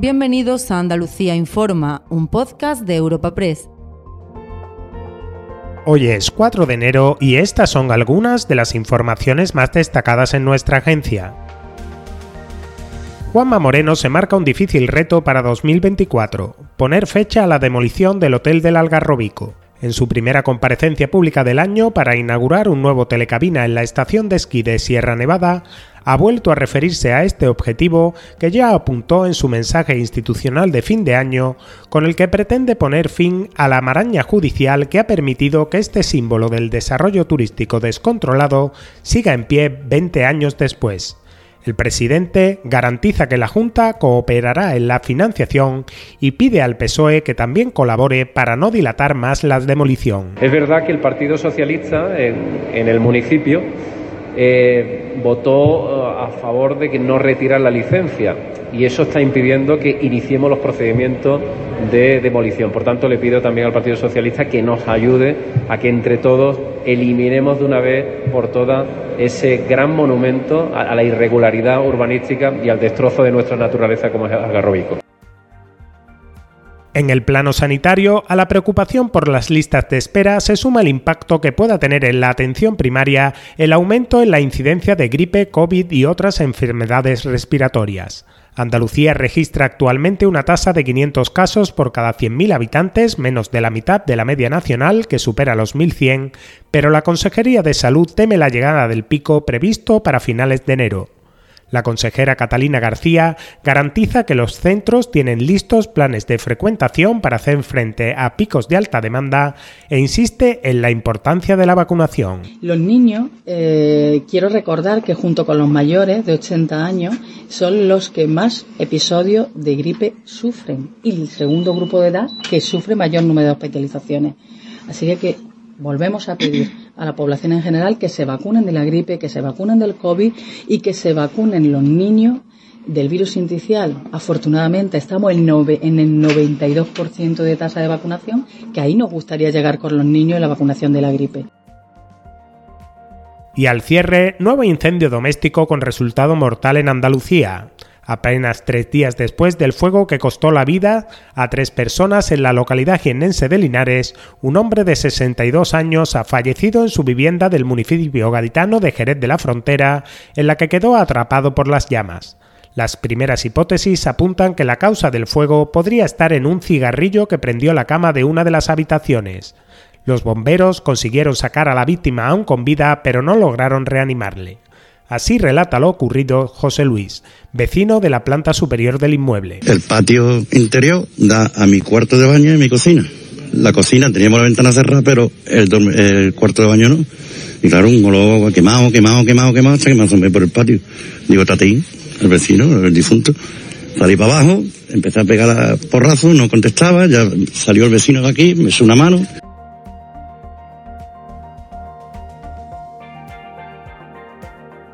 Bienvenidos a Andalucía Informa, un podcast de Europa Press. Hoy es 4 de enero y estas son algunas de las informaciones más destacadas en nuestra agencia. Juanma Moreno se marca un difícil reto para 2024, poner fecha a la demolición del Hotel del Algarrobico. En su primera comparecencia pública del año para inaugurar un nuevo telecabina en la estación de esquí de Sierra Nevada, ha vuelto a referirse a este objetivo que ya apuntó en su mensaje institucional de fin de año, con el que pretende poner fin a la maraña judicial que ha permitido que este símbolo del desarrollo turístico descontrolado siga en pie 20 años después. El presidente garantiza que la Junta cooperará en la financiación y pide al PSOE que también colabore para no dilatar más la demolición. Es verdad que el Partido Socialista en, el municipio eh, votó eh, a favor de que no retirar la licencia y eso está impidiendo que iniciemos los procedimientos de demolición. Por tanto, le pido también al Partido Socialista que nos ayude a que entre todos eliminemos de una vez por todas ese gran monumento a, la irregularidad urbanística y al destrozo de nuestra naturaleza como es Algarrobico. En el plano sanitario, a la preocupación por las listas de espera se suma el impacto que pueda tener en la atención primaria el aumento en la incidencia de gripe, COVID y otras enfermedades respiratorias. Andalucía registra actualmente una tasa de 500 casos por cada 100.000 habitantes, menos de la mitad de la media nacional, que supera los 1.100, pero la Consejería de Salud teme la llegada del pico previsto para finales de enero. La consejera Catalina García garantiza que los centros tienen listos planes de frecuentación para hacer frente a picos de alta demanda e insiste en la importancia de la vacunación. Los niños, eh, quiero recordar que junto con los mayores de 80 años son los que más episodios de gripe sufren y el segundo grupo de edad que sufre mayor número de hospitalizaciones. Así que volvemos a pedir a la población en general que se vacunen de la gripe, que se vacunen del COVID y que se vacunen los niños del virus inicial. Afortunadamente estamos en, en el 92% de tasa de vacunación, que ahí nos gustaría llegar con los niños en la vacunación de la gripe. Y al cierre, nuevo incendio doméstico con resultado mortal en Andalucía apenas tres días después del fuego que costó la vida a tres personas en la localidad jiennense de Linares, un hombre de 62 años ha fallecido en su vivienda del municipio gaditano de Jerez de la Frontera, en la que quedó atrapado por las llamas. Las primeras hipótesis apuntan que la causa del fuego podría estar en un cigarrillo que prendió la cama de una de las habitaciones. Los bomberos consiguieron sacar a la víctima aún con vida, pero no lograron reanimarle. Así relata lo ocurrido José Luis, vecino de la planta superior del inmueble. El patio interior da a mi cuarto de baño y mi cocina. La cocina teníamos la ventana cerrada, pero el, cuarto de baño no. Y claro, un olor quemado, quemado, quemado, quemado, hasta que me por el patio. Digo, Tatín, el vecino, el difunto. Salí para abajo, empecé a pegar a porrazos, no contestaba, ya salió el vecino de aquí, me hizo una mano.